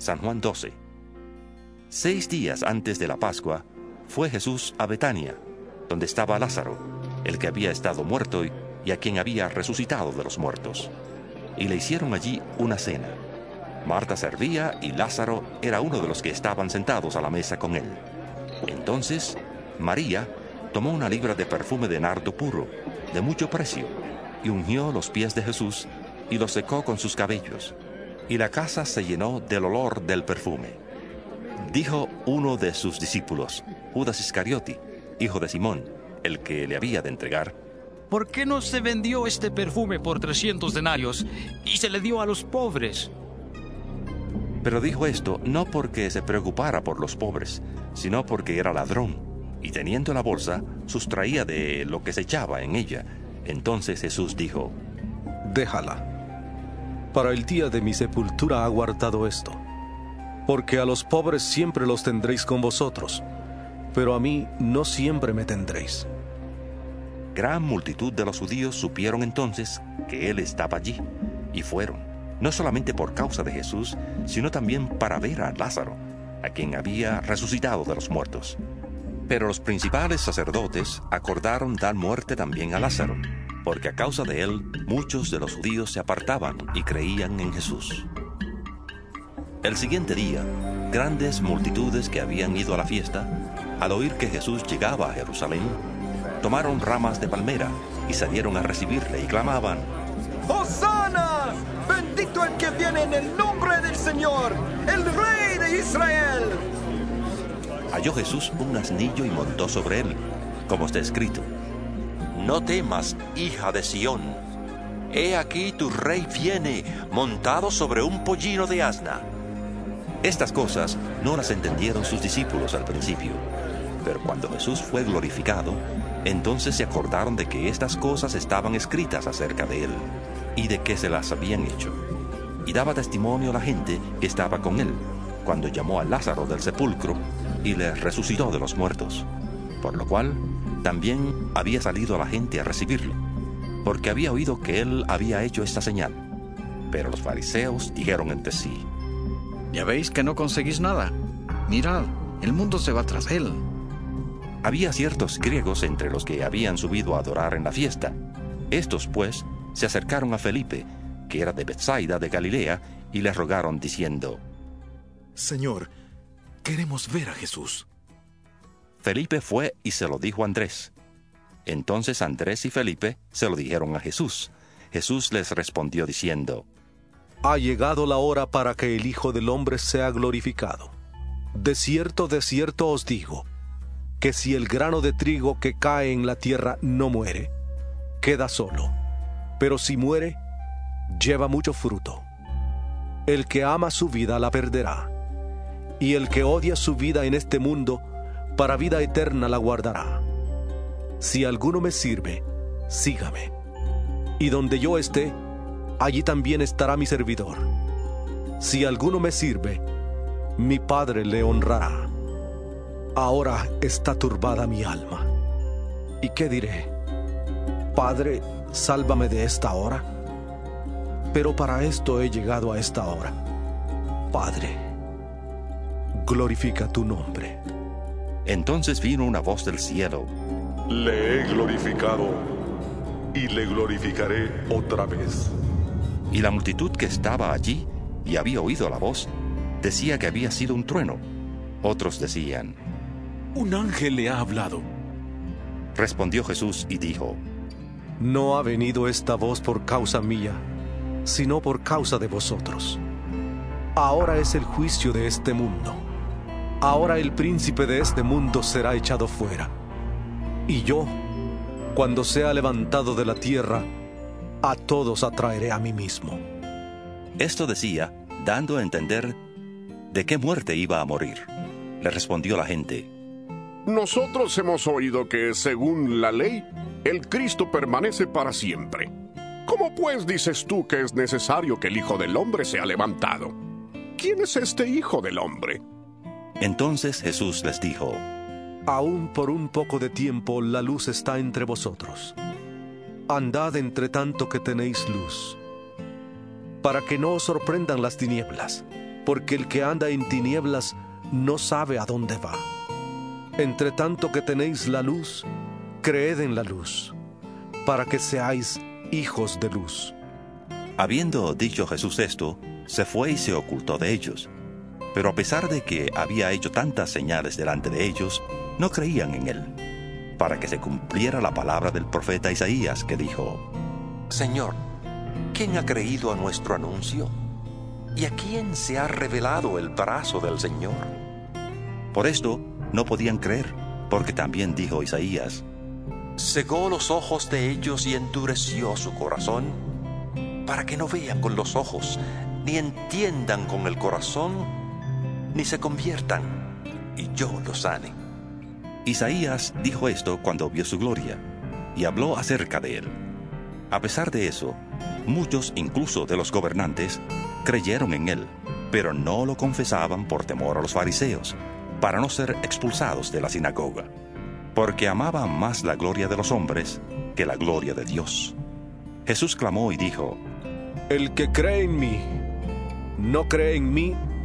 San Juan 12. Seis días antes de la Pascua, fue Jesús a Betania, donde estaba Lázaro, el que había estado muerto y a quien había resucitado de los muertos. Y le hicieron allí una cena. Marta servía y Lázaro era uno de los que estaban sentados a la mesa con él. Entonces, María tomó una libra de perfume de nardo puro, de mucho precio, y ungió los pies de Jesús y los secó con sus cabellos y la casa se llenó del olor del perfume. Dijo uno de sus discípulos, Judas Iscariote, hijo de Simón, el que le había de entregar, ¿Por qué no se vendió este perfume por 300 denarios y se le dio a los pobres? Pero dijo esto no porque se preocupara por los pobres, sino porque era ladrón, y teniendo la bolsa, sustraía de lo que se echaba en ella. Entonces Jesús dijo, Déjala para el día de mi sepultura ha guardado esto, porque a los pobres siempre los tendréis con vosotros, pero a mí no siempre me tendréis. Gran multitud de los judíos supieron entonces que él estaba allí, y fueron, no solamente por causa de Jesús, sino también para ver a Lázaro, a quien había resucitado de los muertos. Pero los principales sacerdotes acordaron dar muerte también a Lázaro porque a causa de él muchos de los judíos se apartaban y creían en Jesús. El siguiente día, grandes multitudes que habían ido a la fiesta, al oír que Jesús llegaba a Jerusalén, tomaron ramas de palmera y salieron a recibirle y clamaban, ¡Hosana! Bendito el que viene en el nombre del Señor, el Rey de Israel. Halló Jesús un asnillo y montó sobre él, como está escrito, no temas, hija de Sión. He aquí tu rey viene montado sobre un pollino de asna. Estas cosas no las entendieron sus discípulos al principio, pero cuando Jesús fue glorificado, entonces se acordaron de que estas cosas estaban escritas acerca de él y de que se las habían hecho. Y daba testimonio a la gente que estaba con él, cuando llamó a Lázaro del sepulcro y le resucitó de los muertos. Por lo cual también había salido la gente a recibirlo, porque había oído que él había hecho esta señal. Pero los fariseos dijeron entre sí, Ya veis que no conseguís nada. Mirad, el mundo se va tras él. Había ciertos griegos entre los que habían subido a adorar en la fiesta. Estos, pues, se acercaron a Felipe, que era de Bethsaida de Galilea, y le rogaron diciendo, Señor, queremos ver a Jesús. Felipe fue y se lo dijo a Andrés. Entonces Andrés y Felipe se lo dijeron a Jesús. Jesús les respondió diciendo, Ha llegado la hora para que el Hijo del Hombre sea glorificado. De cierto, de cierto os digo, que si el grano de trigo que cae en la tierra no muere, queda solo, pero si muere, lleva mucho fruto. El que ama su vida la perderá, y el que odia su vida en este mundo, para vida eterna la guardará. Si alguno me sirve, sígame. Y donde yo esté, allí también estará mi servidor. Si alguno me sirve, mi Padre le honrará. Ahora está turbada mi alma. ¿Y qué diré? Padre, sálvame de esta hora. Pero para esto he llegado a esta hora. Padre, glorifica tu nombre. Entonces vino una voz del cielo. Le he glorificado y le glorificaré otra vez. Y la multitud que estaba allí y había oído la voz, decía que había sido un trueno. Otros decían, Un ángel le ha hablado. Respondió Jesús y dijo, No ha venido esta voz por causa mía, sino por causa de vosotros. Ahora es el juicio de este mundo. Ahora el príncipe de este mundo será echado fuera. Y yo, cuando sea levantado de la tierra, a todos atraeré a mí mismo. Esto decía dando a entender de qué muerte iba a morir. Le respondió la gente, Nosotros hemos oído que, según la ley, el Cristo permanece para siempre. ¿Cómo pues dices tú que es necesario que el Hijo del Hombre sea levantado? ¿Quién es este Hijo del Hombre? Entonces Jesús les dijo, Aún por un poco de tiempo la luz está entre vosotros. Andad entre tanto que tenéis luz, para que no os sorprendan las tinieblas, porque el que anda en tinieblas no sabe a dónde va. Entre tanto que tenéis la luz, creed en la luz, para que seáis hijos de luz. Habiendo dicho Jesús esto, se fue y se ocultó de ellos. Pero a pesar de que había hecho tantas señales delante de ellos, no creían en él, para que se cumpliera la palabra del profeta Isaías que dijo, Señor, ¿quién ha creído a nuestro anuncio? ¿Y a quién se ha revelado el brazo del Señor? Por esto no podían creer, porque también dijo Isaías, cegó los ojos de ellos y endureció su corazón, para que no vean con los ojos, ni entiendan con el corazón, ni se conviertan, y yo los sane. Isaías dijo esto cuando vio su gloria, y habló acerca de él. A pesar de eso, muchos, incluso de los gobernantes, creyeron en él, pero no lo confesaban por temor a los fariseos, para no ser expulsados de la sinagoga, porque amaban más la gloria de los hombres que la gloria de Dios. Jesús clamó y dijo, El que cree en mí, no cree en mí,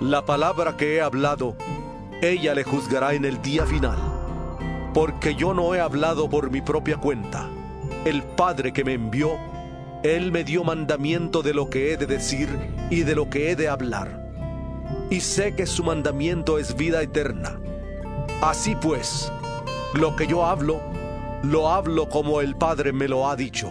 La palabra que he hablado, ella le juzgará en el día final, porque yo no he hablado por mi propia cuenta. El Padre que me envió, Él me dio mandamiento de lo que he de decir y de lo que he de hablar. Y sé que su mandamiento es vida eterna. Así pues, lo que yo hablo, lo hablo como el Padre me lo ha dicho